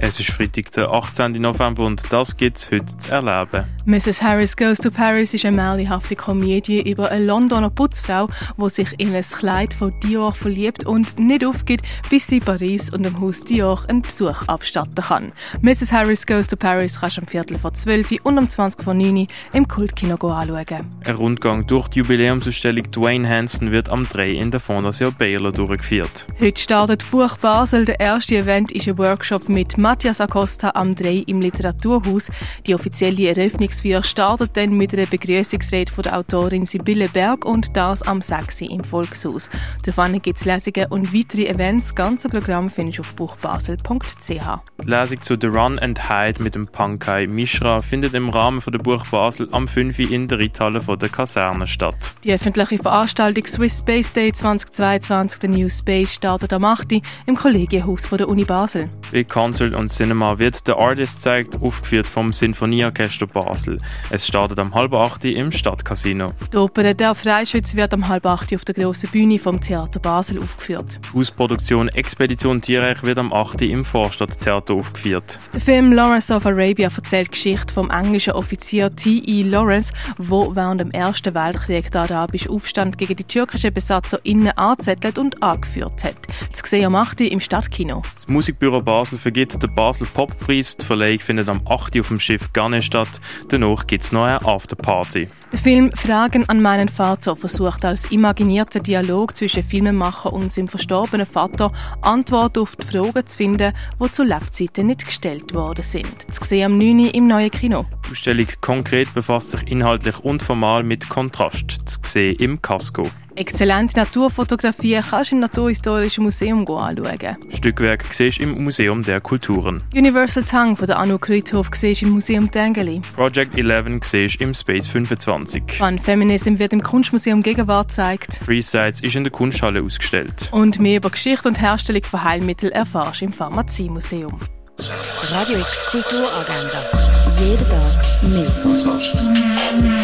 Es ist Freitag, der 18. November und das gibt es heute zu erleben. Mrs. Harris Goes to Paris ist eine märchenhafte Komödie über eine Londoner Putzfrau, die sich in ein Kleid von Dior verliebt und nicht aufgibt, bis sie Paris und im Haus Dior einen Besuch abstatten kann. Mrs. Harris Goes to Paris kannst du am Viertel vor 12 und um 20 vor 9 im Kultkino anschauen. Ein Rundgang durch die Jubiläumsausstellung Dwayne Hansen wird am 3 in der Fondation Baylor durchgeführt. Heute startet Buch Basel. Der erste Event ist ein Workshop mit Matthias Acosta am 3 im Literaturhaus. Die offizielle Eröffnungsfeier startet dann mit einer Begrüßungsrede von der Autorin Sibylle Berg und das am 6 im Volkshaus. Davon gibt es Lesungen und weitere Events. Das ganze Programm findest du auf buchbasel.ch. Die Lesung zu The Run and Hide mit dem Pankai Mishra findet im Rahmen von der Buch Basel am 5 in der Reithalle von der Kaserne statt. Die öffentliche Veranstaltung Swiss Space Day 2022, der New Space, startet am 8 im Kollegienhaus von der Uni Basel. Bei Concert und Cinema wird der Artist zeigt, aufgeführt vom Sinfonieorchester Basel. Es startet am halb acht im Stadtcasino. Die Oper Der Freischütz wird am halb acht auf der grossen Bühne vom Theater Basel aufgeführt. Die Hausproduktion Expedition Tierreich wird am 8. im Vorstadttheater aufgeführt. Der Film Lawrence of Arabia erzählt die Geschichte vom englischen Offizier T.E. Lawrence, wo während dem Ersten Weltkrieg den arabischen Aufstand gegen die türkischen Besatzer innen angezettelt und angeführt hat. Das gesehen am 8. im Stadtkino. Das Musikbüro Basel vergibt den Basel Poppreis. Die Verleihung findet am 8. auf dem Schiff Garne statt. Danach gibt es noch eine Afterparty. Der Film Fragen an meinen Vater versucht als imaginierter Dialog zwischen Filmemacher und seinem verstorbenen Vater Antworten auf die Fragen zu finden, die zu Lebzeiten nicht gestellt worden sind. Zu sehen am 9. im neuen Kino. Die Ausstellung konkret befasst sich inhaltlich und formal mit Kontrast. Zu sehen im Casco. Exzellente Naturfotografie kannst du im Naturhistorischen Museum anschauen. Stückwerk siehst im Museum der Kulturen. Universal Tongue von der Anu Kreuthof siehst im Museum Tengeli. Project 11 siehst im Space 25. Fun Feminism wird im Kunstmuseum Gegenwart gezeigt. Free Sites ist in der Kunsthalle ausgestellt. Und mehr über Geschichte und Herstellung von Heilmitteln erfährst du im Pharmaziemuseum. Radio X Kulturagenda. Jeden Tag mehr.